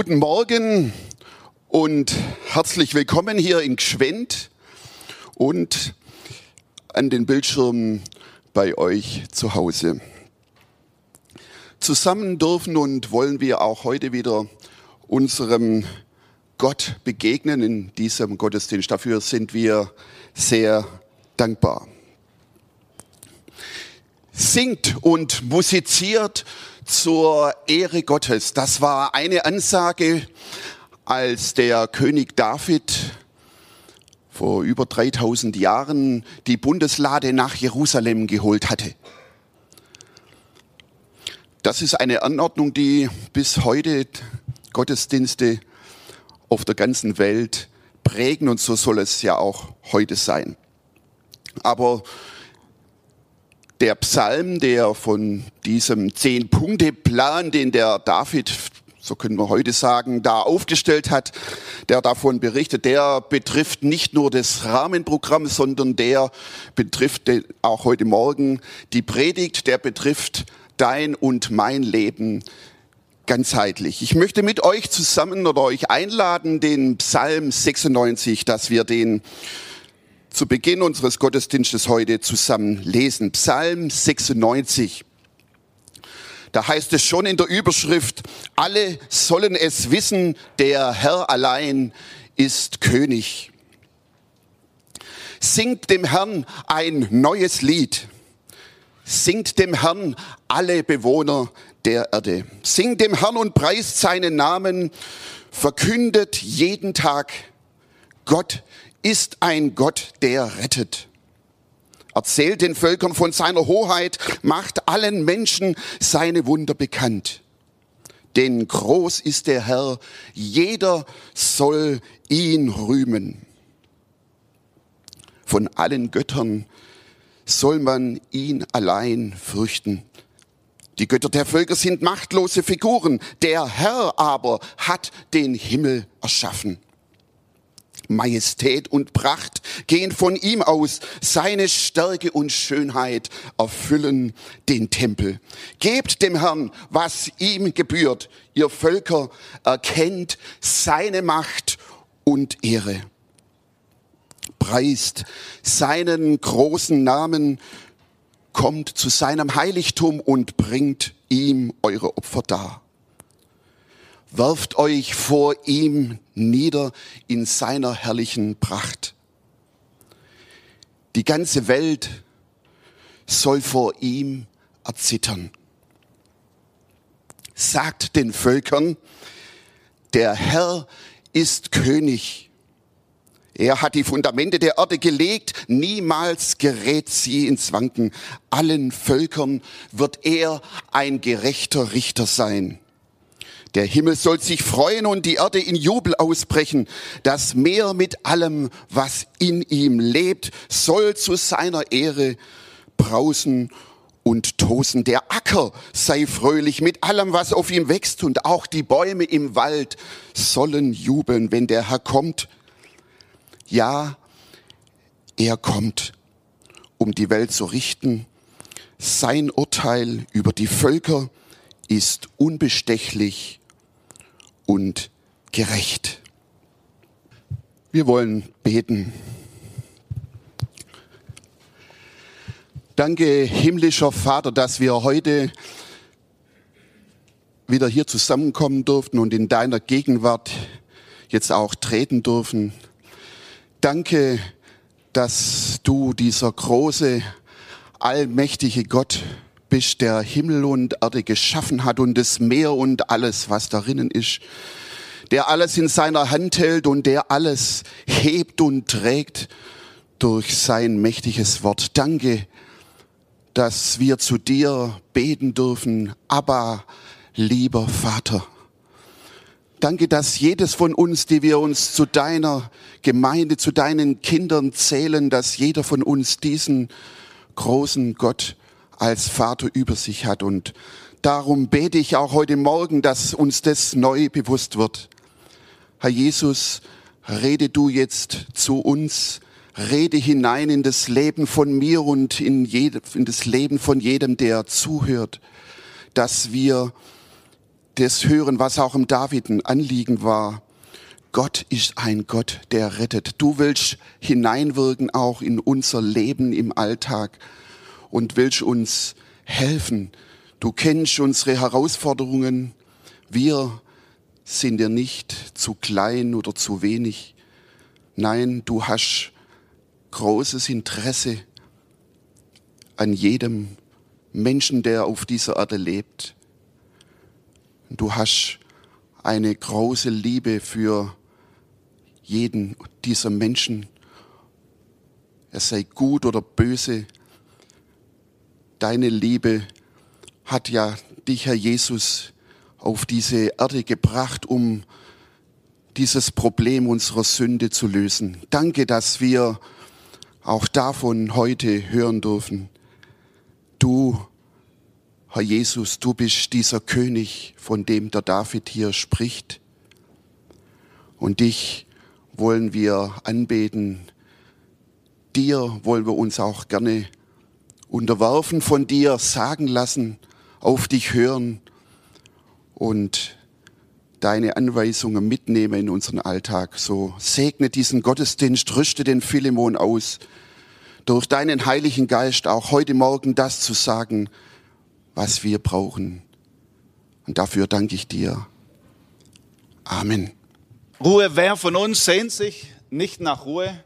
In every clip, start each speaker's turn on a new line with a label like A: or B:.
A: Guten Morgen und herzlich willkommen hier in Gschwend und an den Bildschirmen bei euch zu Hause. Zusammen dürfen und wollen wir auch heute wieder unserem Gott begegnen in diesem Gottesdienst. Dafür sind wir sehr dankbar. Singt und musiziert zur Ehre Gottes. Das war eine Ansage, als der König David vor über 3000 Jahren die Bundeslade nach Jerusalem geholt hatte. Das ist eine Anordnung, die bis heute Gottesdienste auf der ganzen Welt prägen und so soll es ja auch heute sein. Aber der Psalm, der von diesem Zehn-Punkte-Plan, den der David, so können wir heute sagen, da aufgestellt hat, der davon berichtet, der betrifft nicht nur das Rahmenprogramm, sondern der betrifft auch heute Morgen die Predigt, der betrifft dein und mein Leben ganzheitlich. Ich möchte mit euch zusammen oder euch einladen, den Psalm 96, dass wir den zu Beginn unseres Gottesdienstes heute zusammen lesen. Psalm 96. Da heißt es schon in der Überschrift, alle sollen es wissen, der Herr allein ist König. Singt dem Herrn ein neues Lied. Singt dem Herrn alle Bewohner der Erde. Singt dem Herrn und preist seinen Namen. Verkündet jeden Tag, Gott ist ein Gott, der rettet. Erzählt den Völkern von seiner Hoheit, macht allen Menschen seine Wunder bekannt. Denn groß ist der Herr, jeder soll ihn rühmen. Von allen Göttern soll man ihn allein fürchten. Die Götter der Völker sind machtlose Figuren, der Herr aber hat den Himmel erschaffen. Majestät und Pracht gehen von ihm aus. Seine Stärke und Schönheit erfüllen den Tempel. Gebt dem Herrn, was ihm gebührt. Ihr Völker erkennt seine Macht und Ehre. Preist seinen großen Namen, kommt zu seinem Heiligtum und bringt ihm eure Opfer dar. Werft euch vor ihm nieder in seiner herrlichen Pracht. Die ganze Welt soll vor ihm erzittern. Sagt den Völkern, der Herr ist König. Er hat die Fundamente der Erde gelegt, niemals gerät sie ins Wanken. Allen Völkern wird er ein gerechter Richter sein. Der Himmel soll sich freuen und die Erde in Jubel ausbrechen. Das Meer mit allem, was in ihm lebt, soll zu seiner Ehre brausen und tosen. Der Acker sei fröhlich mit allem, was auf ihm wächst und auch die Bäume im Wald sollen jubeln, wenn der Herr kommt. Ja, er kommt, um die Welt zu richten. Sein Urteil über die Völker ist unbestechlich und gerecht. Wir wollen beten. Danke, himmlischer Vater, dass wir heute wieder hier zusammenkommen durften und in deiner Gegenwart jetzt auch treten dürfen. Danke, dass du dieser große, allmächtige Gott bist, der Himmel und Erde geschaffen hat und das Meer und alles, was darinnen ist, der alles in seiner Hand hält und der alles hebt und trägt durch sein mächtiges Wort. Danke, dass wir zu dir beten dürfen, aber lieber Vater. Danke, dass jedes von uns, die wir uns zu deiner Gemeinde, zu deinen Kindern zählen, dass jeder von uns diesen großen Gott als Vater über sich hat. Und darum bete ich auch heute Morgen, dass uns das neu bewusst wird. Herr Jesus, rede du jetzt zu uns, rede hinein in das Leben von mir und in, jede, in das Leben von jedem, der zuhört, dass wir das hören, was auch im David ein Anliegen war. Gott ist ein Gott, der rettet. Du willst hineinwirken auch in unser Leben im Alltag und willst uns helfen. Du kennst unsere Herausforderungen. Wir sind dir nicht zu klein oder zu wenig. Nein, du hast großes Interesse an jedem Menschen, der auf dieser Erde lebt. Du hast eine große Liebe für jeden dieser Menschen. Er sei gut oder böse. Deine Liebe hat ja dich, Herr Jesus, auf diese Erde gebracht, um dieses Problem unserer Sünde zu lösen. Danke, dass wir auch davon heute hören dürfen. Du, Herr Jesus, du bist dieser König, von dem der David hier spricht. Und dich wollen wir anbeten. Dir wollen wir uns auch gerne unterwerfen, von dir sagen lassen, auf dich hören und deine Anweisungen mitnehmen in unseren Alltag. So segne diesen Gottesdienst, rüste den Philemon aus, durch deinen Heiligen Geist auch heute Morgen das zu sagen, was wir brauchen. Und dafür danke ich dir. Amen.
B: Ruhe, wer von uns sehnt sich nicht nach Ruhe?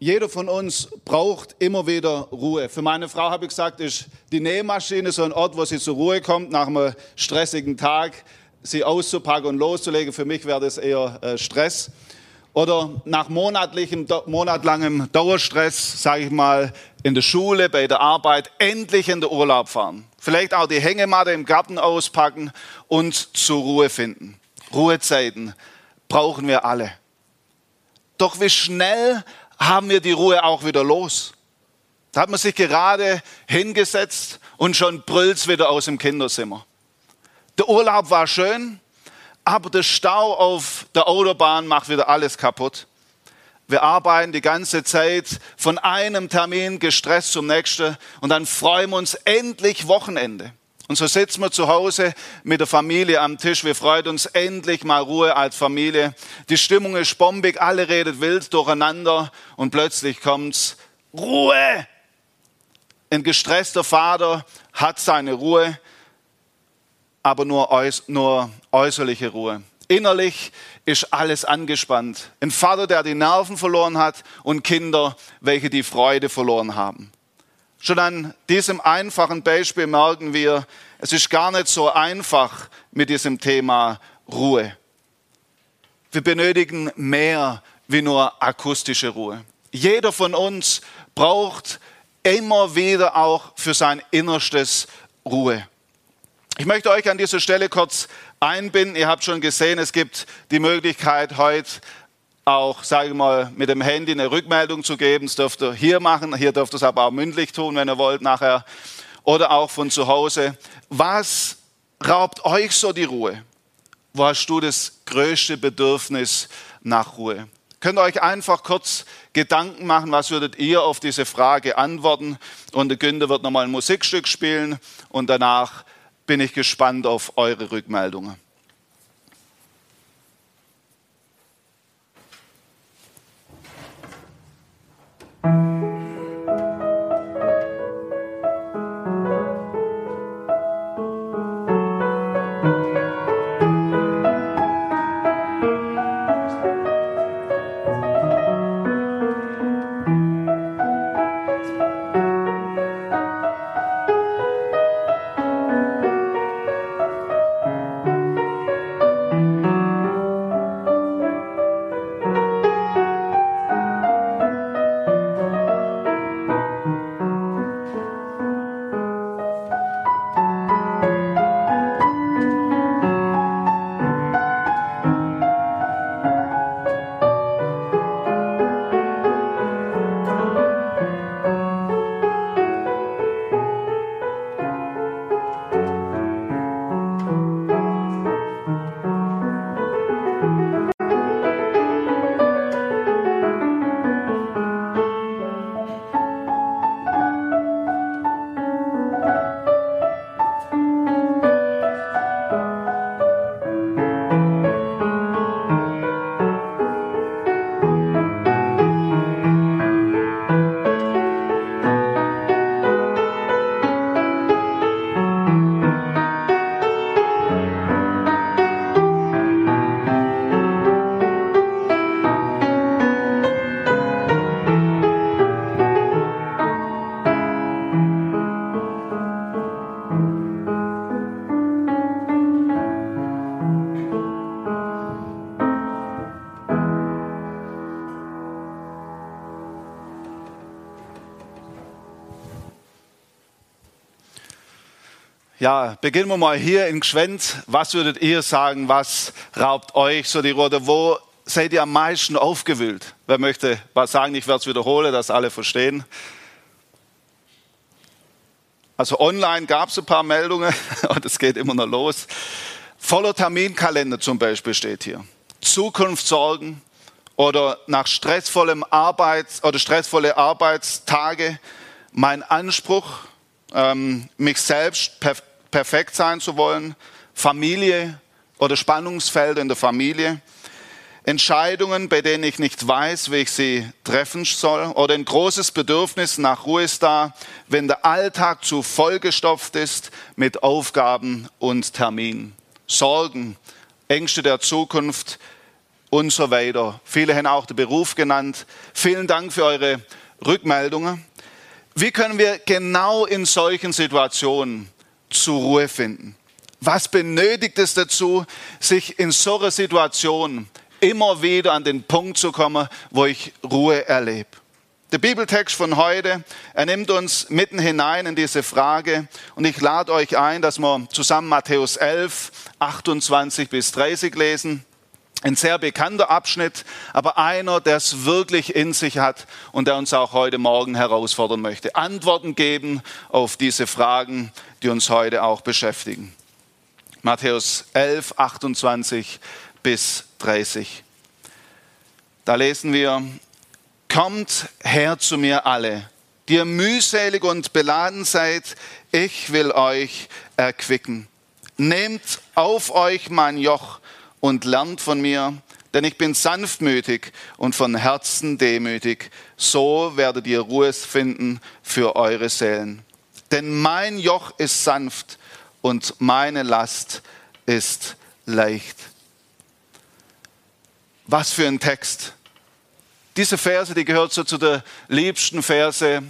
B: Jeder von uns braucht immer wieder Ruhe. Für meine Frau habe ich gesagt, ist die Nähmaschine so ein Ort, wo sie zur Ruhe kommt nach einem stressigen Tag, sie auszupacken und loszulegen. Für mich wäre das eher äh, Stress. Oder nach monatlichem, monatlangem Dauerstress, sage ich mal, in der Schule, bei der Arbeit, endlich in den Urlaub fahren. Vielleicht auch die Hängematte im Garten auspacken und zur Ruhe finden. Ruhezeiten brauchen wir alle. Doch wie schnell haben wir die Ruhe auch wieder los. Da hat man sich gerade hingesetzt und schon brüllt wieder aus dem Kinderzimmer. Der Urlaub war schön, aber der Stau auf der Autobahn macht wieder alles kaputt. Wir arbeiten die ganze Zeit von einem Termin gestresst zum nächsten und dann freuen wir uns endlich Wochenende. Und so sitzen wir zu Hause mit der Familie am Tisch. Wir freuen uns endlich mal Ruhe als Familie. Die Stimmung ist bombig, alle redet wild durcheinander und plötzlich kommt's Ruhe. Ein gestresster Vater hat seine Ruhe, aber nur, äuß nur äußerliche Ruhe. Innerlich ist alles angespannt. Ein Vater, der die Nerven verloren hat und Kinder, welche die Freude verloren haben. Schon an diesem einfachen Beispiel merken wir, es ist gar nicht so einfach mit diesem Thema Ruhe. Wir benötigen mehr wie nur akustische Ruhe. Jeder von uns braucht immer wieder auch für sein Innerstes Ruhe. Ich möchte euch an dieser Stelle kurz einbinden. Ihr habt schon gesehen, es gibt die Möglichkeit, heute auch, sage ich mal, mit dem Handy eine Rückmeldung zu geben. Das dürft ihr hier machen. Hier dürft ihr es aber auch mündlich tun, wenn ihr wollt nachher. Oder auch von zu Hause. Was raubt euch so die Ruhe? Wo hast du das größte Bedürfnis nach Ruhe? Könnt ihr euch einfach kurz Gedanken machen, was würdet ihr auf diese Frage antworten? Und der Günther wird nochmal ein Musikstück spielen und danach bin ich gespannt auf eure Rückmeldungen. Ja, beginnen wir mal hier in Gschwend. Was würdet ihr sagen, was raubt euch so die Ruhe? Wo seid ihr am meisten aufgewühlt? Wer möchte was sagen? Ich werde es wiederholen, dass alle verstehen. Also online gab es ein paar Meldungen und es geht immer noch los. Voller Terminkalender zum Beispiel steht hier. Zukunftssorgen oder nach stressvollem Arbeits- oder stressvolle Arbeitstage mein Anspruch, ähm, mich selbst perf perfekt sein zu wollen, Familie oder Spannungsfelder in der Familie, Entscheidungen, bei denen ich nicht weiß, wie ich sie treffen soll, oder ein großes Bedürfnis nach Ruhe ist da, wenn der Alltag zu vollgestopft ist mit Aufgaben und Terminen. Sorgen, Ängste der Zukunft und so weiter. Viele haben auch den Beruf genannt. Vielen Dank für eure Rückmeldungen. Wie können wir genau in solchen Situationen zur Ruhe finden? Was benötigt es dazu, sich in so einer Situation immer wieder an den Punkt zu kommen, wo ich Ruhe erlebe? Der Bibeltext von heute, er nimmt uns mitten hinein in diese Frage und ich lade euch ein, dass wir zusammen Matthäus 11, 28 bis 30 lesen. Ein sehr bekannter Abschnitt, aber einer, der es wirklich in sich hat und der uns auch heute Morgen herausfordern möchte. Antworten geben auf diese Fragen, die uns heute auch beschäftigen. Matthäus 11, 28 bis 30. Da lesen wir, Kommt her zu mir alle, die ihr mühselig und beladen seid, ich will euch erquicken. Nehmt auf euch mein Joch und lernt von mir, denn ich bin sanftmütig und von Herzen demütig. So werdet ihr Ruhe finden für eure Seelen. Denn mein Joch ist sanft und meine Last ist leicht. Was für ein Text. Diese Verse, die gehört so zu der liebsten Verse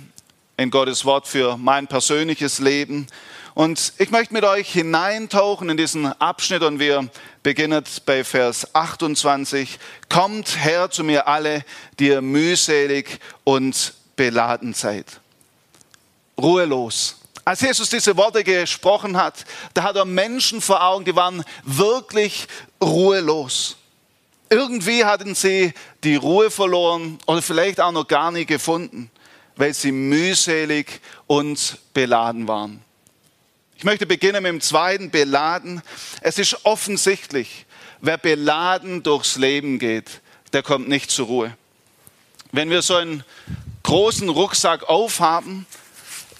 B: in Gottes Wort für mein persönliches Leben. Und ich möchte mit euch hineintauchen in diesen Abschnitt und wir beginnen bei Vers 28. Kommt her zu mir alle, die ihr mühselig und beladen seid. Ruhelos. Als Jesus diese Worte gesprochen hat, da hat er Menschen vor Augen, die waren wirklich ruhelos. Irgendwie hatten sie die Ruhe verloren oder vielleicht auch noch gar nie gefunden, weil sie mühselig und beladen waren. Ich möchte beginnen mit dem zweiten, beladen. Es ist offensichtlich, wer beladen durchs Leben geht, der kommt nicht zur Ruhe. Wenn wir so einen großen Rucksack aufhaben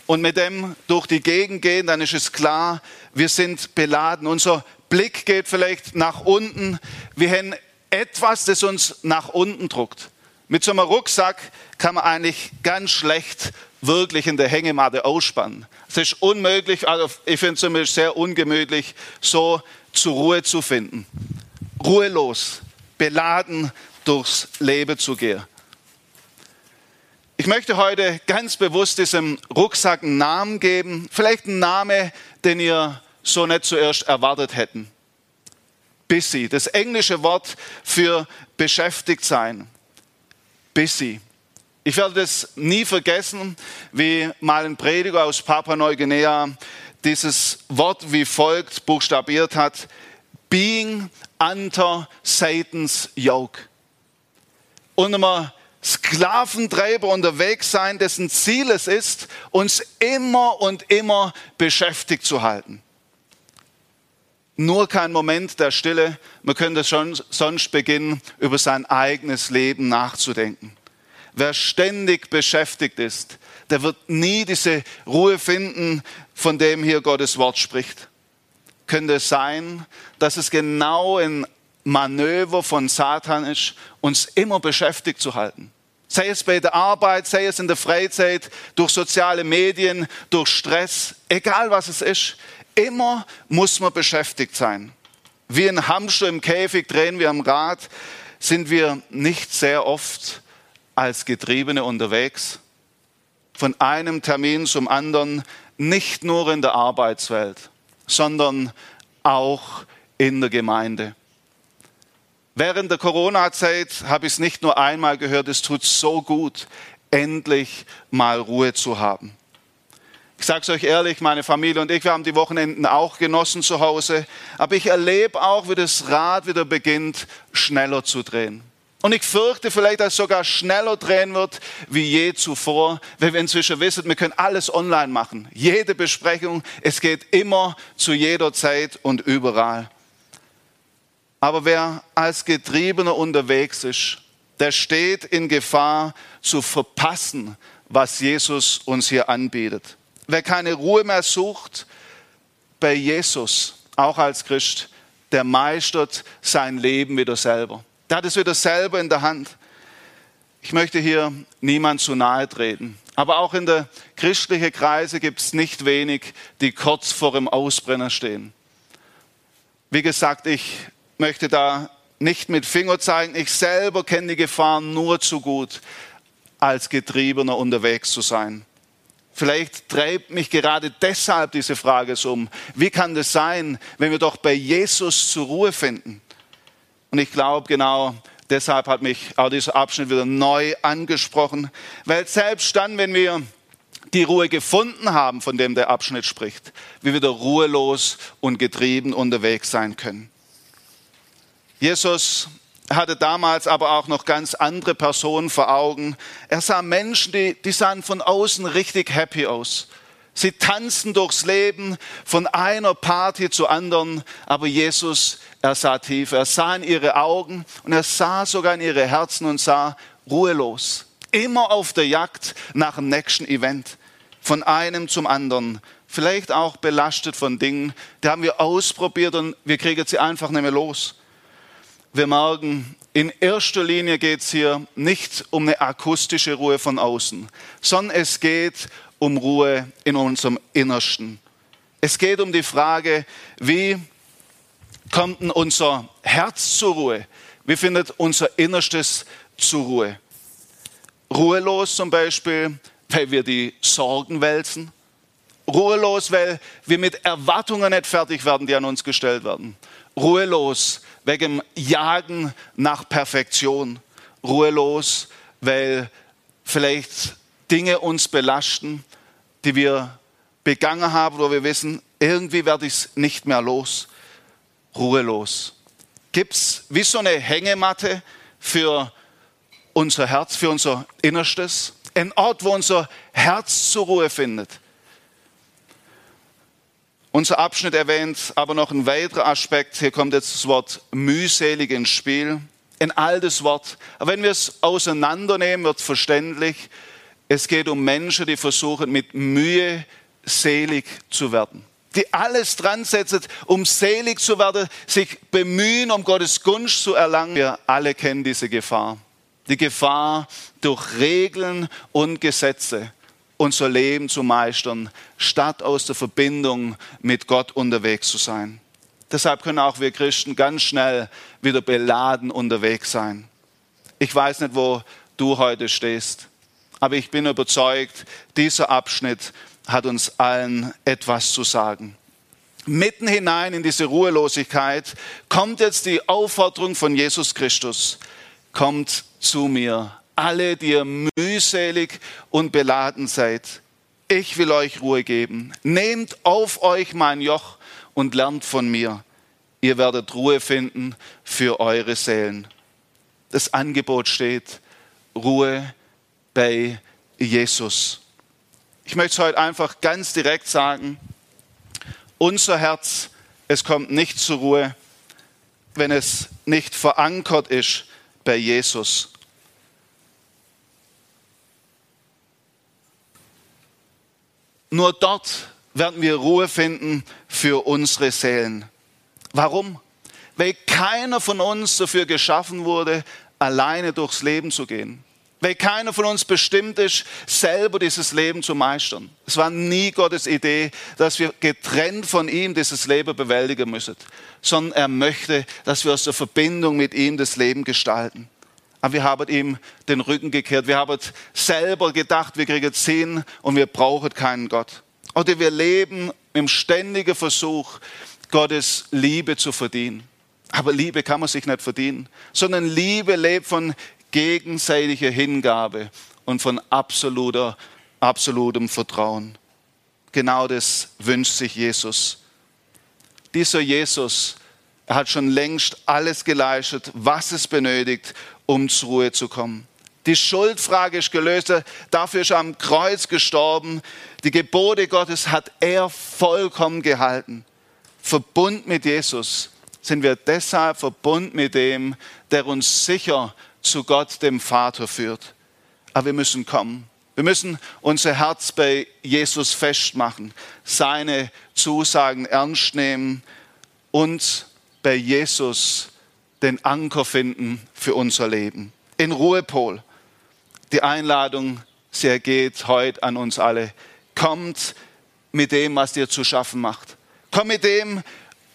B: und mit dem durch die Gegend gehen, dann ist es klar, wir sind beladen. Unser Blick geht vielleicht nach unten. Wir haben etwas, das uns nach unten druckt. Mit so einem Rucksack kann man eigentlich ganz schlecht wirklich in der Hängematte ausspannen. Es ist unmöglich, also ich finde es zumindest sehr ungemütlich, so zur Ruhe zu finden. Ruhelos, beladen durchs Leben zu gehen. Ich möchte heute ganz bewusst diesem Rucksack einen Namen geben, vielleicht einen Namen, den ihr so nicht zuerst erwartet hätten busy. Das englische Wort für beschäftigt sein. Busy. Ich werde das nie vergessen, wie mal ein Prediger aus Papua-Neuguinea dieses Wort wie folgt buchstabiert hat. Being under Satan's yoke. Und einem Sklaventreiber unterwegs sein, dessen Ziel es ist, uns immer und immer beschäftigt zu halten nur kein Moment der Stille. Man könnte schon sonst beginnen, über sein eigenes Leben nachzudenken. Wer ständig beschäftigt ist, der wird nie diese Ruhe finden, von dem hier Gottes Wort spricht. Könnte es sein, dass es genau ein Manöver von Satan ist, uns immer beschäftigt zu halten? Sei es bei der Arbeit, sei es in der Freizeit, durch soziale Medien, durch Stress, egal was es ist. Immer muss man beschäftigt sein. Wie ein Hamster im Käfig drehen wir am Rad, sind wir nicht sehr oft als Getriebene unterwegs. Von einem Termin zum anderen, nicht nur in der Arbeitswelt, sondern auch in der Gemeinde. Während der Corona-Zeit habe ich es nicht nur einmal gehört, es tut so gut, endlich mal Ruhe zu haben. Ich sage es euch ehrlich, meine Familie und ich, wir haben die Wochenenden auch genossen zu Hause. Aber ich erlebe auch, wie das Rad wieder beginnt, schneller zu drehen. Und ich fürchte vielleicht, dass es sogar schneller drehen wird wie je zuvor, weil wir inzwischen wissen, wir können alles online machen. Jede Besprechung, es geht immer zu jeder Zeit und überall. Aber wer als Getriebener unterwegs ist, der steht in Gefahr zu verpassen, was Jesus uns hier anbietet. Wer keine Ruhe mehr sucht bei Jesus, auch als Christ, der meistert sein Leben wieder selber. Der hat es wieder selber in der Hand. Ich möchte hier niemand zu nahe treten. Aber auch in der christlichen Kreise gibt es nicht wenig, die kurz vor dem Ausbrenner stehen. Wie gesagt, ich möchte da nicht mit Finger zeigen. Ich selber kenne die Gefahren nur zu gut, als Getriebener unterwegs zu sein. Vielleicht treibt mich gerade deshalb diese Frage so um. Wie kann das sein, wenn wir doch bei Jesus zur Ruhe finden? Und ich glaube, genau deshalb hat mich auch dieser Abschnitt wieder neu angesprochen, weil selbst dann, wenn wir die Ruhe gefunden haben, von dem der Abschnitt spricht, wir wieder ruhelos und getrieben unterwegs sein können. Jesus hatte damals aber auch noch ganz andere Personen vor Augen. Er sah Menschen, die, die sahen von außen richtig happy aus. Sie tanzen durchs Leben von einer Party zur anderen, aber Jesus, er sah tief, er sah in ihre Augen und er sah sogar in ihre Herzen und sah ruhelos, immer auf der Jagd nach dem nächsten Event, von einem zum anderen, vielleicht auch belastet von Dingen, die haben wir ausprobiert und wir kriegen sie einfach nicht mehr los. Wir merken, in erster Linie geht es hier nicht um eine akustische Ruhe von außen, sondern es geht um Ruhe in unserem Innersten. Es geht um die Frage, wie kommt denn unser Herz zur Ruhe? Wie findet unser Innerstes zur Ruhe? Ruhelos zum Beispiel, weil wir die Sorgen wälzen. Ruhelos, weil wir mit Erwartungen nicht fertig werden, die an uns gestellt werden. Ruhelos wegen Jagen nach Perfektion. Ruhelos, weil vielleicht Dinge uns belasten, die wir begangen haben, wo wir wissen, irgendwie werde ich es nicht mehr los, ruhelos. Gibt es wie so eine Hängematte für unser Herz, für unser Innerstes? Ein Ort, wo unser Herz zur Ruhe findet. Unser Abschnitt erwähnt aber noch ein weiterer Aspekt. Hier kommt jetzt das Wort mühselig ins Spiel. Ein altes Wort. Aber wenn wir es auseinandernehmen, wird verständlich, es geht um Menschen, die versuchen, mit Mühe selig zu werden. Die alles dran setzen, um selig zu werden, sich bemühen, um Gottes Gunst zu erlangen. Wir alle kennen diese Gefahr. Die Gefahr, durch Regeln und Gesetze unser Leben zu meistern, statt aus der Verbindung mit Gott unterwegs zu sein. Deshalb können auch wir Christen ganz schnell wieder beladen unterwegs sein. Ich weiß nicht, wo du heute stehst aber ich bin überzeugt, dieser Abschnitt hat uns allen etwas zu sagen. Mitten hinein in diese Ruhelosigkeit kommt jetzt die Aufforderung von Jesus Christus. Kommt zu mir, alle, die ihr mühselig und beladen seid. Ich will euch Ruhe geben. Nehmt auf euch mein Joch und lernt von mir. Ihr werdet Ruhe finden für eure Seelen. Das Angebot steht, Ruhe bei Jesus. Ich möchte es heute einfach ganz direkt sagen, unser Herz, es kommt nicht zur Ruhe, wenn es nicht verankert ist bei Jesus. Nur dort werden wir Ruhe finden für unsere Seelen. Warum? Weil keiner von uns dafür geschaffen wurde, alleine durchs Leben zu gehen weil keiner von uns bestimmt ist, selber dieses Leben zu meistern. Es war nie Gottes Idee, dass wir getrennt von ihm dieses Leben bewältigen müssen, sondern er möchte, dass wir aus der Verbindung mit ihm das Leben gestalten. Aber wir haben ihm den Rücken gekehrt. Wir haben selber gedacht, wir kriegen es und wir brauchen keinen Gott. Oder wir leben im ständigen Versuch, Gottes Liebe zu verdienen. Aber Liebe kann man sich nicht verdienen, sondern Liebe lebt von gegenseitige Hingabe und von absoluter, absolutem Vertrauen. genau das wünscht sich Jesus. Dieser Jesus, er hat schon längst alles geleistet, was es benötigt, um zur Ruhe zu kommen. Die Schuldfrage ist gelöst. Dafür ist er am Kreuz gestorben. Die Gebote Gottes hat er vollkommen gehalten. Verbund mit Jesus sind wir deshalb verbunden mit dem, der uns sicher zu Gott, dem Vater, führt. Aber wir müssen kommen. Wir müssen unser Herz bei Jesus festmachen, seine Zusagen ernst nehmen und bei Jesus den Anker finden für unser Leben. In Ruhepol. Die Einladung, sie ergeht heute an uns alle. Kommt mit dem, was dir zu schaffen macht. Komm mit dem,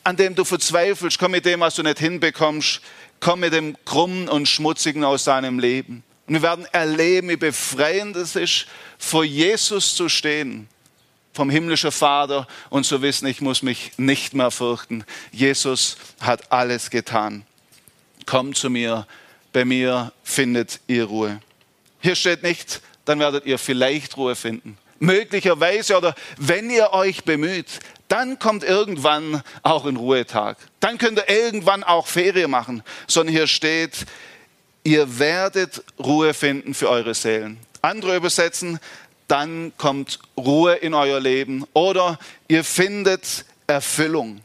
B: an dem du verzweifelst. Komm mit dem, was du nicht hinbekommst. Komm mit dem Krummen und Schmutzigen aus deinem Leben. Und wir werden erleben, wie befreiend es ist, vor Jesus zu stehen, vom himmlischen Vater und zu wissen, ich muss mich nicht mehr fürchten. Jesus hat alles getan. Kommt zu mir, bei mir findet ihr Ruhe. Hier steht nicht, dann werdet ihr vielleicht Ruhe finden. Möglicherweise oder wenn ihr euch bemüht, dann kommt irgendwann auch ein Ruhetag. Dann könnt ihr irgendwann auch Ferien machen. Sondern hier steht, ihr werdet Ruhe finden für eure Seelen. Andere übersetzen, dann kommt Ruhe in euer Leben oder ihr findet Erfüllung.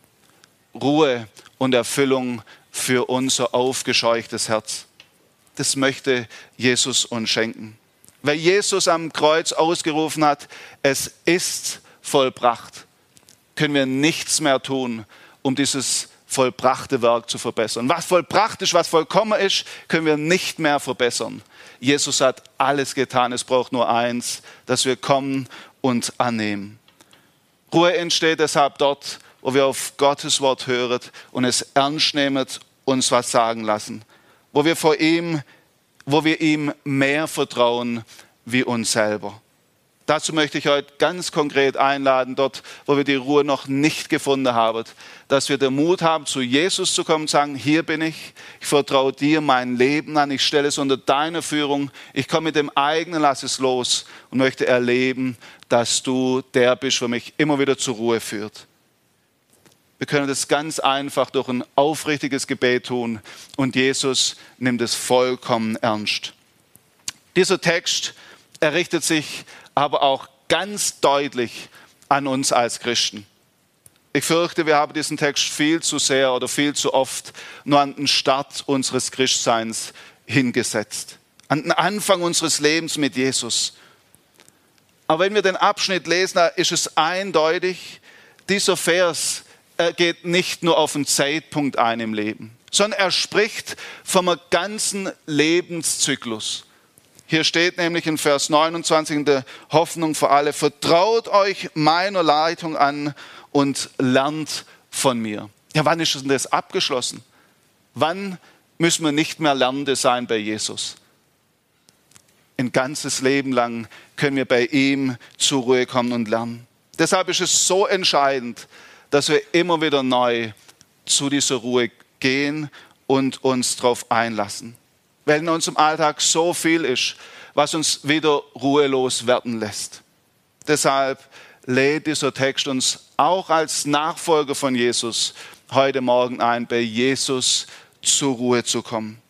B: Ruhe und Erfüllung für unser aufgescheuchtes Herz das möchte Jesus uns schenken. Weil Jesus am Kreuz ausgerufen hat, es ist vollbracht, können wir nichts mehr tun, um dieses vollbrachte Werk zu verbessern. Was vollbracht ist, was vollkommen ist, können wir nicht mehr verbessern. Jesus hat alles getan. Es braucht nur eins, dass wir kommen und annehmen. Ruhe entsteht deshalb dort, wo wir auf Gottes Wort hören und es ernst nehmen, uns was sagen lassen wo wir vor ihm, wo wir ihm mehr vertrauen wie uns selber. Dazu möchte ich heute ganz konkret einladen, dort, wo wir die Ruhe noch nicht gefunden haben, dass wir den Mut haben, zu Jesus zu kommen und sagen, hier bin ich, ich vertraue dir mein Leben an, ich stelle es unter deine Führung, ich komme mit dem eigenen, lass es los und möchte erleben, dass du der bist, der mich immer wieder zur Ruhe führt. Wir können das ganz einfach durch ein aufrichtiges Gebet tun und Jesus nimmt es vollkommen ernst. Dieser Text errichtet sich aber auch ganz deutlich an uns als Christen. Ich fürchte, wir haben diesen Text viel zu sehr oder viel zu oft nur an den Start unseres Christseins hingesetzt, an den Anfang unseres Lebens mit Jesus. Aber wenn wir den Abschnitt lesen, ist es eindeutig, dieser Vers er geht nicht nur auf einen Zeitpunkt ein im Leben, sondern er spricht vom ganzen Lebenszyklus. Hier steht nämlich in Vers 29 in der Hoffnung für alle, vertraut euch meiner Leitung an und lernt von mir. Ja, wann ist denn das abgeschlossen? Wann müssen wir nicht mehr Lernende sein bei Jesus? Ein ganzes Leben lang können wir bei ihm zur Ruhe kommen und lernen. Deshalb ist es so entscheidend, dass wir immer wieder neu zu dieser Ruhe gehen und uns darauf einlassen. Weil in unserem Alltag so viel ist, was uns wieder ruhelos werden lässt. Deshalb lädt dieser Text uns auch als Nachfolger von Jesus heute Morgen ein, bei Jesus zur Ruhe zu kommen.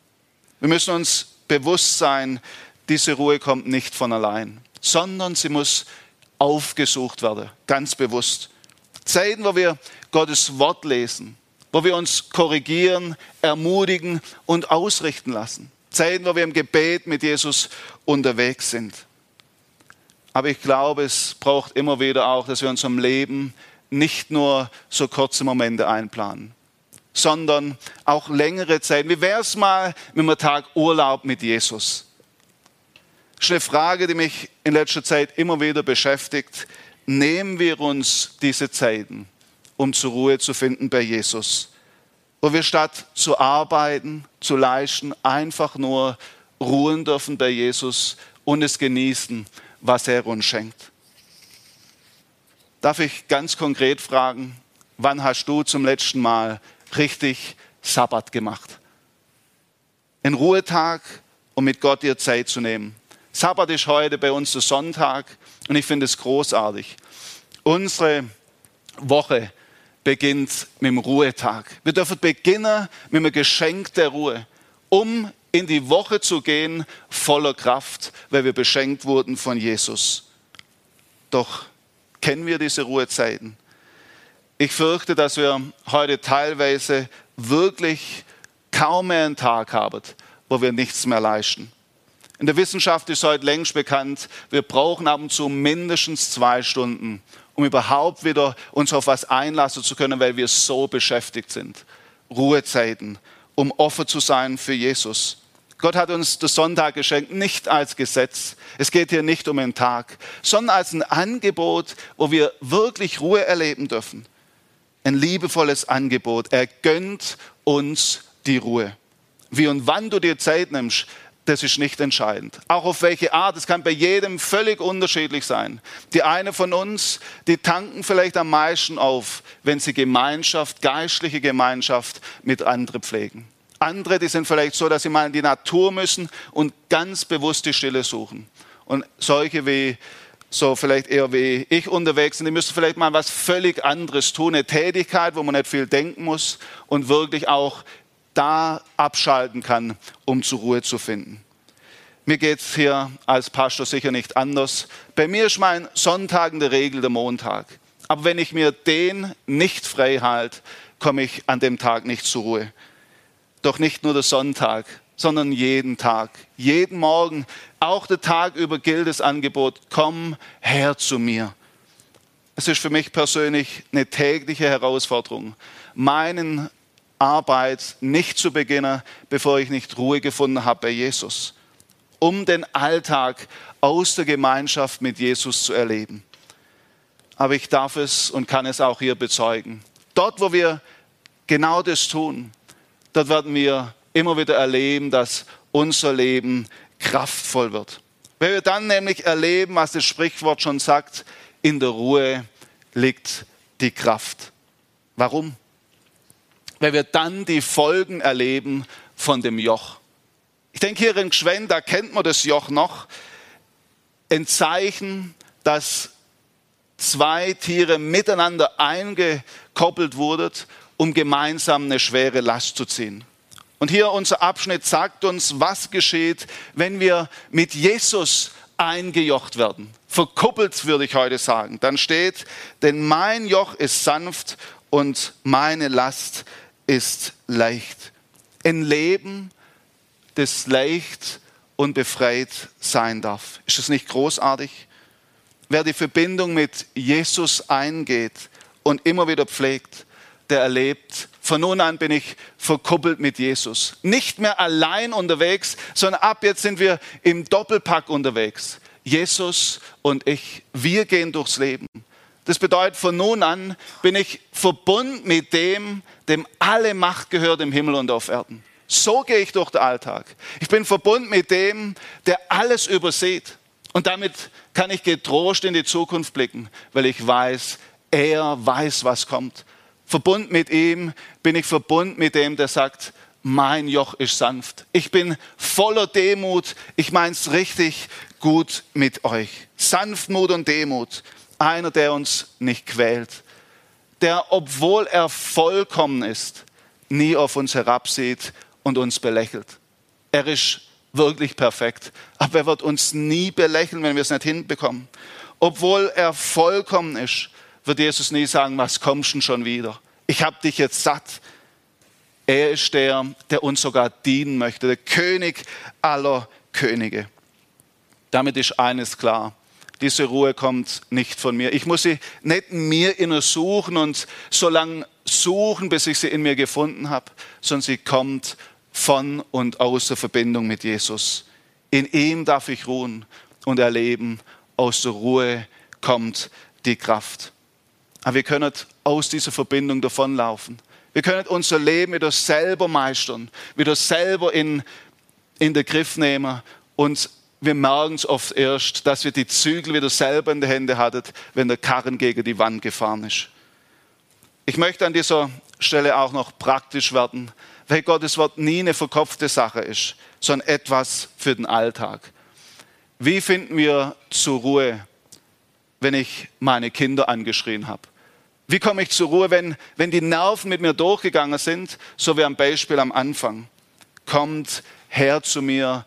B: Wir müssen uns bewusst sein, diese Ruhe kommt nicht von allein, sondern sie muss aufgesucht werden, ganz bewusst. Zeiten, wo wir Gottes Wort lesen, wo wir uns korrigieren, ermutigen und ausrichten lassen. Zeiten, wo wir im Gebet mit Jesus unterwegs sind. Aber ich glaube, es braucht immer wieder auch, dass wir unserem Leben nicht nur so kurze Momente einplanen, sondern auch längere Zeiten. Wie wäre es mal mit einem Tag Urlaub mit Jesus? Das ist eine Frage, die mich in letzter Zeit immer wieder beschäftigt nehmen wir uns diese Zeiten, um zur Ruhe zu finden bei Jesus, wo wir statt zu arbeiten, zu leisten, einfach nur ruhen dürfen bei Jesus und es genießen, was er uns schenkt. Darf ich ganz konkret fragen, wann hast du zum letzten Mal richtig Sabbat gemacht? Ein Ruhetag, um mit Gott dir Zeit zu nehmen. Sabbat ist heute bei uns der Sonntag und ich finde es großartig. Unsere Woche beginnt mit dem Ruhetag. Wir dürfen beginnen mit einem Geschenk der Ruhe, um in die Woche zu gehen voller Kraft, weil wir beschenkt wurden von Jesus. Doch kennen wir diese Ruhezeiten? Ich fürchte, dass wir heute teilweise wirklich kaum mehr einen Tag haben, wo wir nichts mehr leisten. In der Wissenschaft ist heute längst bekannt, wir brauchen ab und zu mindestens zwei Stunden, um überhaupt wieder uns auf was einlassen zu können, weil wir so beschäftigt sind. Ruhezeiten, um offen zu sein für Jesus. Gott hat uns den Sonntag geschenkt, nicht als Gesetz. Es geht hier nicht um einen Tag, sondern als ein Angebot, wo wir wirklich Ruhe erleben dürfen. Ein liebevolles Angebot. Er gönnt uns die Ruhe. Wie und wann du dir Zeit nimmst, das ist nicht entscheidend. Auch auf welche Art, es kann bei jedem völlig unterschiedlich sein. Die eine von uns, die tanken vielleicht am meisten auf, wenn sie Gemeinschaft, geistliche Gemeinschaft mit anderen pflegen. Andere, die sind vielleicht so, dass sie mal in die Natur müssen und ganz bewusst die Stille suchen. Und solche wie so vielleicht eher wie ich unterwegs sind, die müssen vielleicht mal was völlig anderes tun, eine Tätigkeit, wo man nicht viel denken muss und wirklich auch da abschalten kann, um zur Ruhe zu finden. Mir geht es hier als Pastor sicher nicht anders. Bei mir ist mein Sonntag in der Regel der Montag. Aber wenn ich mir den nicht frei halte, komme ich an dem Tag nicht zur Ruhe. Doch nicht nur der Sonntag, sondern jeden Tag, jeden Morgen, auch der Tag über gilt das Angebot, komm her zu mir. Es ist für mich persönlich eine tägliche Herausforderung, meinen Arbeit nicht zu beginnen, bevor ich nicht Ruhe gefunden habe bei Jesus, um den Alltag aus der Gemeinschaft mit Jesus zu erleben. Aber ich darf es und kann es auch hier bezeugen. Dort, wo wir genau das tun, dort werden wir immer wieder erleben, dass unser Leben kraftvoll wird. Weil wir dann nämlich erleben, was das Sprichwort schon sagt, in der Ruhe liegt die Kraft. Warum? Weil wir dann die Folgen erleben von dem Joch. Ich denke hier in Gschwen, da kennt man das Joch noch. Ein Zeichen, dass zwei Tiere miteinander eingekoppelt wurden, um gemeinsam eine schwere Last zu ziehen. Und hier unser Abschnitt sagt uns, was geschieht, wenn wir mit Jesus eingejocht werden. Verkuppelt würde ich heute sagen. Dann steht, denn mein Joch ist sanft und meine Last ist leicht. Ein Leben, das leicht und befreit sein darf. Ist das nicht großartig? Wer die Verbindung mit Jesus eingeht und immer wieder pflegt, der erlebt, von nun an bin ich verkuppelt mit Jesus. Nicht mehr allein unterwegs, sondern ab jetzt sind wir im Doppelpack unterwegs. Jesus und ich, wir gehen durchs Leben. Das bedeutet, von nun an bin ich verbunden mit dem, dem alle Macht gehört im Himmel und auf Erden. So gehe ich durch den Alltag. Ich bin verbunden mit dem, der alles übersieht. Und damit kann ich getrost in die Zukunft blicken, weil ich weiß, er weiß, was kommt. Verbunden mit ihm bin ich verbunden mit dem, der sagt, mein Joch ist sanft. Ich bin voller Demut. Ich meine es richtig gut mit euch. Sanftmut und Demut einer, der uns nicht quält, der, obwohl er vollkommen ist, nie auf uns herabsieht und uns belächelt. Er ist wirklich perfekt, aber er wird uns nie belächeln, wenn wir es nicht hinbekommen. Obwohl er vollkommen ist, wird Jesus nie sagen, was kommst du schon wieder? Ich habe dich jetzt satt. Er ist der, der uns sogar dienen möchte, der König aller Könige. Damit ist eines klar diese Ruhe kommt nicht von mir. Ich muss sie nicht in mir inner suchen und so lange suchen, bis ich sie in mir gefunden habe, sondern sie kommt von und aus der Verbindung mit Jesus. In ihm darf ich ruhen und erleben, aus der Ruhe kommt die Kraft. Aber wir können aus dieser Verbindung davonlaufen. Wir können unser Leben wieder selber meistern, wieder selber in, in den Griff nehmen und wir merken es oft erst, dass wir die Zügel wieder selber in den Händen hatten, wenn der Karren gegen die Wand gefahren ist. Ich möchte an dieser Stelle auch noch praktisch werden, weil Gottes Wort nie eine verkopfte Sache ist, sondern etwas für den Alltag. Wie finden wir zur Ruhe, wenn ich meine Kinder angeschrien habe? Wie komme ich zur Ruhe, wenn, wenn die Nerven mit mir durchgegangen sind, so wie am Beispiel am Anfang? Kommt her zu mir,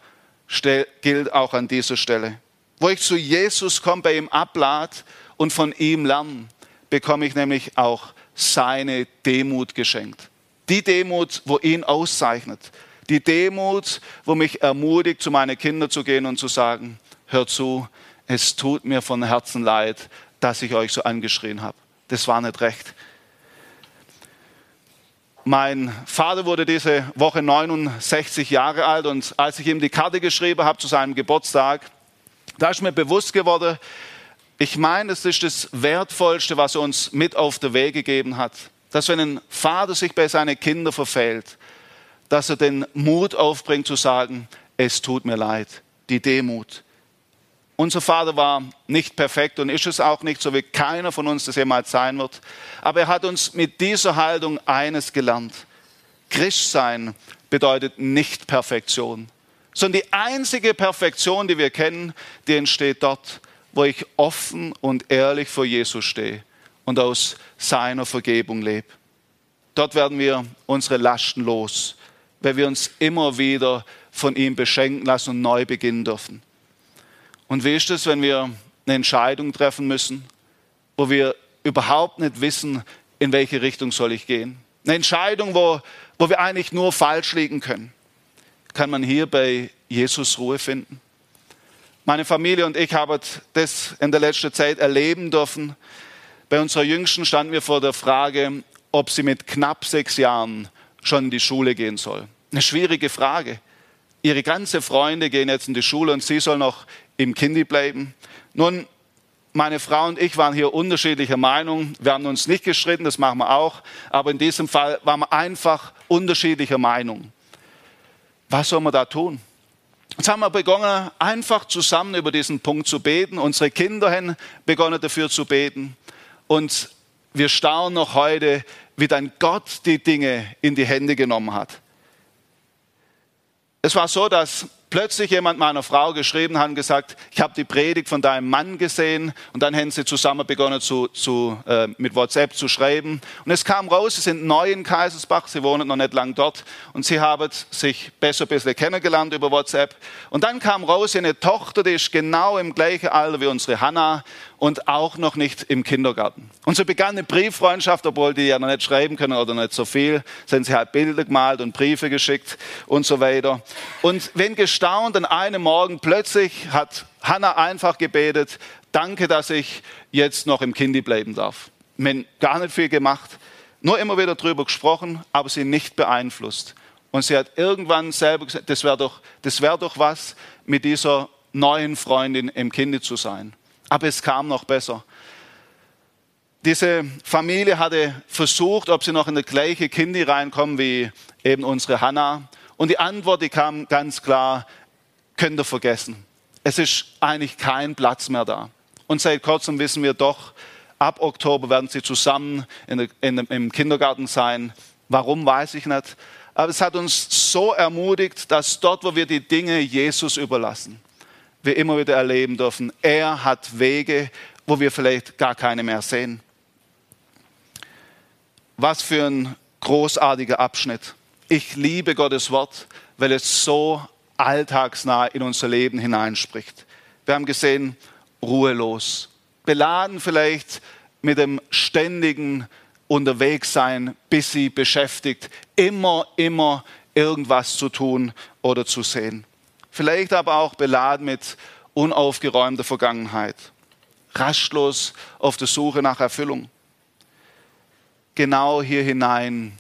B: gilt auch an dieser Stelle. Wo ich zu Jesus komme, bei ihm ablad und von ihm lerne, bekomme ich nämlich auch seine Demut geschenkt. Die Demut, wo ihn auszeichnet. Die Demut, wo mich ermutigt, zu meinen Kindern zu gehen und zu sagen, hör zu, es tut mir von Herzen leid, dass ich euch so angeschrien habe. Das war nicht recht. Mein Vater wurde diese Woche 69 Jahre alt und als ich ihm die Karte geschrieben habe zu seinem Geburtstag, da ist mir bewusst geworden, ich meine, es ist das Wertvollste, was er uns mit auf den Weg gegeben hat. Dass wenn ein Vater sich bei seinen Kindern verfehlt, dass er den Mut aufbringt zu sagen, es tut mir leid, die Demut. Unser Vater war nicht perfekt und ist es auch nicht, so wie keiner von uns das jemals sein wird. Aber er hat uns mit dieser Haltung eines gelernt. Christsein bedeutet nicht Perfektion, sondern die einzige Perfektion, die wir kennen, die entsteht dort, wo ich offen und ehrlich vor Jesus stehe und aus seiner Vergebung lebe. Dort werden wir unsere Lasten los, weil wir uns immer wieder von ihm beschenken lassen und neu beginnen dürfen. Und wie ist es, wenn wir eine Entscheidung treffen müssen, wo wir überhaupt nicht wissen, in welche Richtung soll ich gehen? Eine Entscheidung, wo, wo wir eigentlich nur falsch liegen können. Kann man hier bei Jesus Ruhe finden? Meine Familie und ich haben das in der letzten Zeit erleben dürfen. Bei unserer Jüngsten standen wir vor der Frage, ob sie mit knapp sechs Jahren schon in die Schule gehen soll. Eine schwierige Frage. Ihre ganze Freunde gehen jetzt in die Schule und sie soll noch im Kindi bleiben. Nun, meine Frau und ich waren hier unterschiedlicher Meinung. Wir haben uns nicht gestritten, das machen wir auch. Aber in diesem Fall waren wir einfach unterschiedlicher Meinung. Was soll man da tun? Jetzt haben wir begonnen, einfach zusammen über diesen Punkt zu beten. Unsere Kinder haben begonnen dafür zu beten. Und wir staunen noch heute, wie dein Gott die Dinge in die Hände genommen hat. Es war so, dass plötzlich jemand meiner Frau geschrieben hat und gesagt, ich habe die Predigt von deinem Mann gesehen. Und dann haben sie zusammen begonnen zu, zu, äh, mit WhatsApp zu schreiben. Und es kam raus, sie sind neu in Kaisersbach, sie wohnen noch nicht lang dort. Und sie haben sich besser ein bisschen kennengelernt über WhatsApp. Und dann kam raus, eine Tochter, die ist genau im gleichen Alter wie unsere Hannah und auch noch nicht im Kindergarten. Und so begann eine Brieffreundschaft, obwohl die ja noch nicht schreiben können oder nicht so viel, sind sie halt Bilder gemalt und Briefe geschickt und so weiter. Und wenn gestaunt an einem Morgen plötzlich hat Hannah einfach gebetet, danke, dass ich jetzt noch im Kindi bleiben darf. Wir gar nicht viel gemacht, nur immer wieder drüber gesprochen, aber sie nicht beeinflusst. Und sie hat irgendwann selber gesagt, das wäre doch, das wär doch was, mit dieser neuen Freundin im Kindi zu sein. Aber es kam noch besser. Diese Familie hatte versucht, ob sie noch in die gleiche Kindi reinkommen wie eben unsere Hannah. Und die Antwort, die kam ganz klar, könnt ihr vergessen. Es ist eigentlich kein Platz mehr da. Und seit kurzem wissen wir doch, ab Oktober werden sie zusammen in in, im Kindergarten sein. Warum, weiß ich nicht. Aber es hat uns so ermutigt, dass dort, wo wir die Dinge Jesus überlassen, wir immer wieder erleben dürfen. Er hat Wege, wo wir vielleicht gar keine mehr sehen. Was für ein großartiger Abschnitt. Ich liebe Gottes Wort, weil es so alltagsnah in unser Leben hineinspricht. Wir haben gesehen, ruhelos, beladen vielleicht mit dem ständigen Unterwegssein, busy, beschäftigt, immer, immer irgendwas zu tun oder zu sehen vielleicht aber auch beladen mit unaufgeräumter Vergangenheit, rastlos auf der Suche nach Erfüllung. Genau hier hinein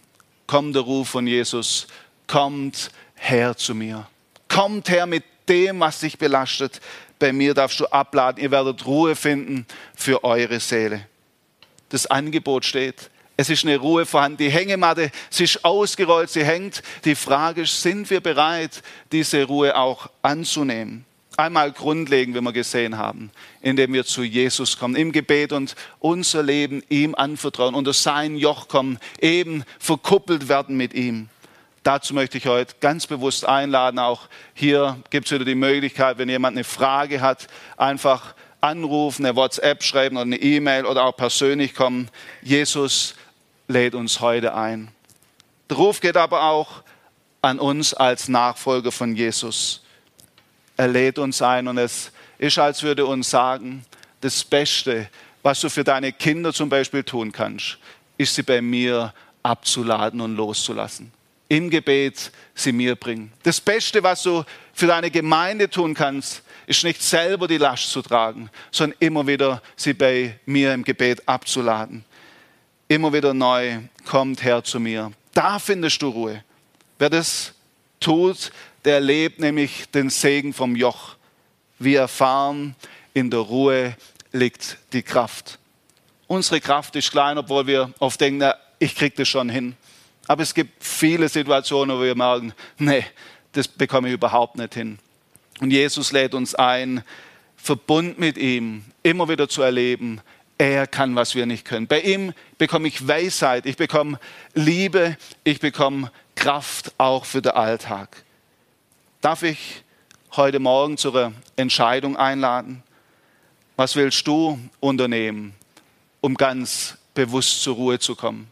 B: kommt der Ruf von Jesus, kommt her zu mir. Kommt her mit dem, was dich belastet. Bei mir darfst du abladen, ihr werdet Ruhe finden für eure Seele. Das Angebot steht. Es ist eine Ruhe vorhanden. Die Hängematte, sie ist ausgerollt, sie hängt. Die Frage ist, sind wir bereit, diese Ruhe auch anzunehmen? Einmal grundlegend, wie wir gesehen haben, indem wir zu Jesus kommen, im Gebet und unser Leben ihm anvertrauen, unter sein Joch kommen, eben verkuppelt werden mit ihm. Dazu möchte ich heute ganz bewusst einladen. Auch hier gibt es wieder die Möglichkeit, wenn jemand eine Frage hat, einfach anrufen, eine WhatsApp schreiben oder eine E-Mail oder auch persönlich kommen. Jesus lädt uns heute ein. Der Ruf geht aber auch an uns als Nachfolger von Jesus. Er lädt uns ein und es ist, als würde uns sagen, das Beste, was du für deine Kinder zum Beispiel tun kannst, ist sie bei mir abzuladen und loszulassen. Im Gebet sie mir bringen. Das Beste, was du für deine Gemeinde tun kannst, ist nicht selber die Last zu tragen, sondern immer wieder sie bei mir im Gebet abzuladen. Immer wieder neu kommt Herr zu mir. Da findest du Ruhe. Wer das tut, erlebt nämlich den Segen vom Joch. Wir erfahren, in der Ruhe liegt die Kraft. Unsere Kraft ist klein, obwohl wir oft denken, na, ich kriege das schon hin. Aber es gibt viele Situationen, wo wir merken, nee, das bekomme ich überhaupt nicht hin. Und Jesus lädt uns ein, Verbund mit ihm immer wieder zu erleben. Er kann, was wir nicht können. Bei ihm bekomme ich Weisheit, ich bekomme Liebe, ich bekomme Kraft auch für den Alltag. Darf ich heute Morgen zur Entscheidung einladen? Was willst du unternehmen, um ganz bewusst zur Ruhe zu kommen?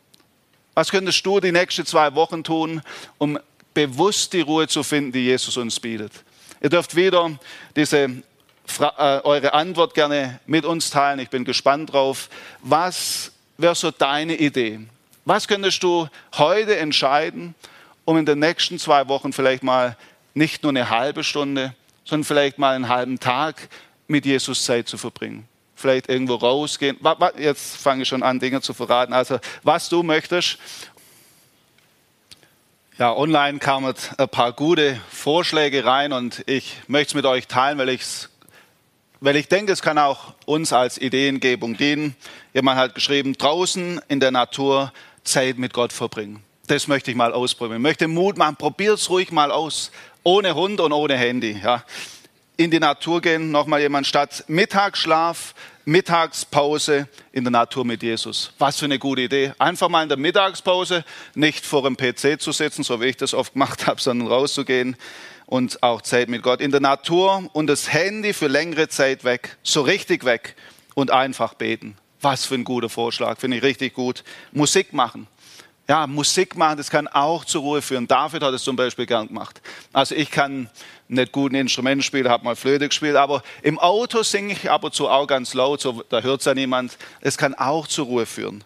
B: Was könntest du die nächsten zwei Wochen tun, um bewusst die Ruhe zu finden, die Jesus uns bietet? Ihr dürft wieder diese, äh, eure Antwort gerne mit uns teilen. Ich bin gespannt drauf. Was wäre so deine Idee? Was könntest du heute entscheiden, um in den nächsten zwei Wochen vielleicht mal nicht nur eine halbe Stunde, sondern vielleicht mal einen halben Tag mit Jesus Zeit zu verbringen? Vielleicht irgendwo rausgehen. Jetzt fange ich schon an, Dinge zu verraten. Also, was du möchtest ja, online kamen ein paar gute Vorschläge rein und ich möchte es mit euch teilen, weil, ich's, weil ich denke, es kann auch uns als Ideengebung dienen. Jemand hat geschrieben, draußen in der Natur Zeit mit Gott verbringen. Das möchte ich mal ausprobieren. Ich möchte Mut machen, probiert es ruhig mal aus. Ohne Hund und ohne Handy. Ja. In die Natur gehen, nochmal jemand statt Mittagsschlaf, Mittagspause in der Natur mit Jesus. Was für eine gute Idee. Einfach mal in der Mittagspause nicht vor dem PC zu sitzen, so wie ich das oft gemacht habe, sondern rauszugehen und auch Zeit mit Gott in der Natur und das Handy für längere Zeit weg, so richtig weg und einfach beten. Was für ein guter Vorschlag, finde ich richtig gut. Musik machen. Ja, Musik machen, das kann auch zur Ruhe führen. David hat es zum Beispiel gern gemacht. Also ich kann nicht gut ein Instrument spielen, habe mal Flöte gespielt, aber im Auto singe ich ab und zu auch ganz laut, so, da hört es ja niemand. Es kann auch zur Ruhe führen.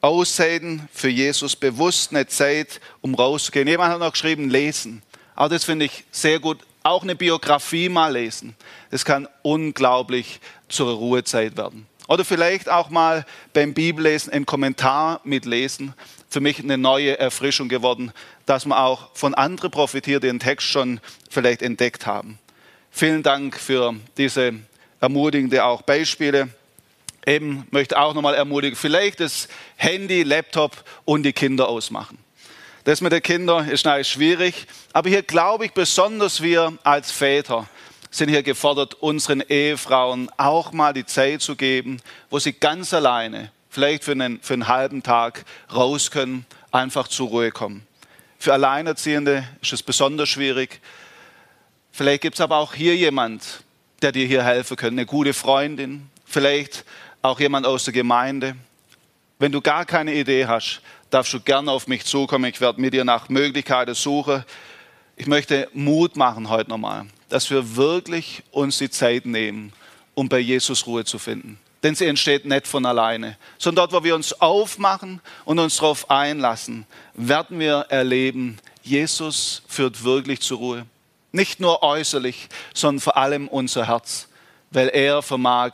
B: Auszeiten für Jesus, bewusst eine Zeit, um rauszugehen. Jemand hat noch geschrieben, lesen. Auch das finde ich sehr gut. Auch eine Biografie mal lesen. Das kann unglaublich zur Ruhezeit werden. Oder vielleicht auch mal beim Bibellesen einen Kommentar mitlesen. Für mich eine neue Erfrischung geworden, dass man auch von anderen profitiert, die den Text schon vielleicht entdeckt haben. Vielen Dank für diese ermutigende auch Beispiele. Eben möchte auch nochmal ermutigen, vielleicht das Handy, Laptop und die Kinder ausmachen. Das mit den Kindern ist natürlich schwierig, aber hier glaube ich besonders wir als Väter sind hier gefordert, unseren Ehefrauen auch mal die Zeit zu geben, wo sie ganz alleine, vielleicht für einen, für einen halben Tag raus können, einfach zur Ruhe kommen. Für Alleinerziehende ist es besonders schwierig. Vielleicht gibt es aber auch hier jemand, der dir hier helfen könnte, eine gute Freundin, vielleicht auch jemand aus der Gemeinde. Wenn du gar keine Idee hast, darfst du gerne auf mich zukommen. Ich werde mit dir nach Möglichkeiten suchen. Ich möchte Mut machen heute nochmal, dass wir wirklich uns die Zeit nehmen, um bei Jesus Ruhe zu finden denn sie entsteht nicht von alleine, sondern dort, wo wir uns aufmachen und uns darauf einlassen, werden wir erleben, Jesus führt wirklich zur Ruhe. Nicht nur äußerlich, sondern vor allem unser Herz, weil er vermag,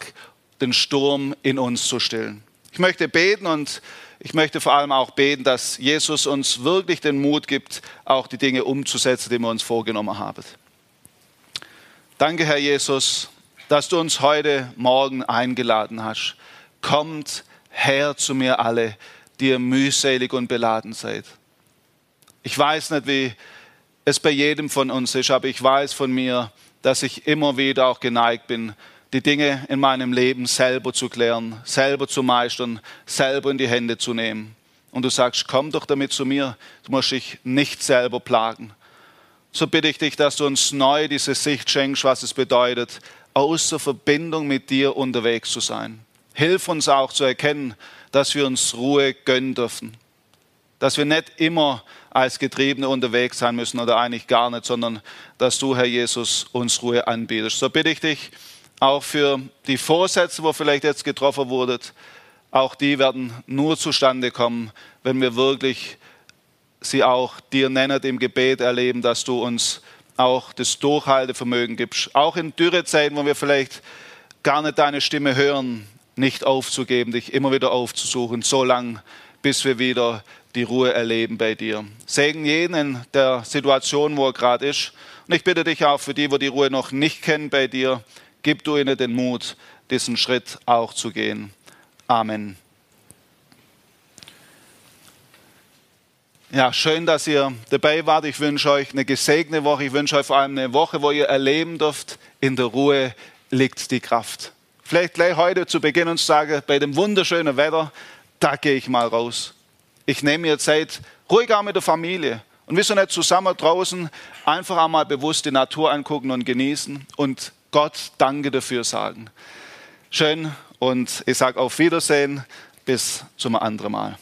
B: den Sturm in uns zu stillen. Ich möchte beten und ich möchte vor allem auch beten, dass Jesus uns wirklich den Mut gibt, auch die Dinge umzusetzen, die wir uns vorgenommen haben. Danke, Herr Jesus, dass du uns heute Morgen eingeladen hast. Kommt her zu mir alle, die ihr mühselig und beladen seid. Ich weiß nicht, wie es bei jedem von uns ist, aber ich weiß von mir, dass ich immer wieder auch geneigt bin, die Dinge in meinem Leben selber zu klären, selber zu meistern, selber in die Hände zu nehmen. Und du sagst, komm doch damit zu mir, du musst dich nicht selber plagen. So bitte ich dich, dass du uns neu diese Sicht schenkst, was es bedeutet, aus der Verbindung mit dir unterwegs zu sein. Hilf uns auch zu erkennen, dass wir uns Ruhe gönnen dürfen. Dass wir nicht immer als Getriebene unterwegs sein müssen oder eigentlich gar nicht, sondern dass du, Herr Jesus, uns Ruhe anbietest. So bitte ich dich auch für die Vorsätze, wo vielleicht jetzt getroffen wurden, auch die werden nur zustande kommen, wenn wir wirklich sie auch dir nennen im Gebet erleben, dass du uns auch das Durchhaltevermögen gibst. Auch in Dürrezeiten, wo wir vielleicht gar nicht deine Stimme hören, nicht aufzugeben, dich immer wieder aufzusuchen, so lange, bis wir wieder die Ruhe erleben bei dir. Segen jeden in der Situation, wo er gerade ist. Und ich bitte dich auch für die, wo die Ruhe noch nicht kennen bei dir, gib du ihnen den Mut, diesen Schritt auch zu gehen. Amen. Ja, schön, dass ihr dabei wart. Ich wünsche euch eine gesegnete Woche. Ich wünsche euch vor allem eine Woche, wo ihr erleben dürft, in der Ruhe liegt die Kraft. Vielleicht gleich heute zu Beginn und sagen, bei dem wunderschönen Wetter, da gehe ich mal raus. Ich nehme mir Zeit, ruhig auch mit der Familie. Und wieso nicht zusammen draußen einfach einmal bewusst die Natur angucken und genießen und Gott Danke dafür sagen. Schön und ich sage auf Wiedersehen, bis zum anderen Mal.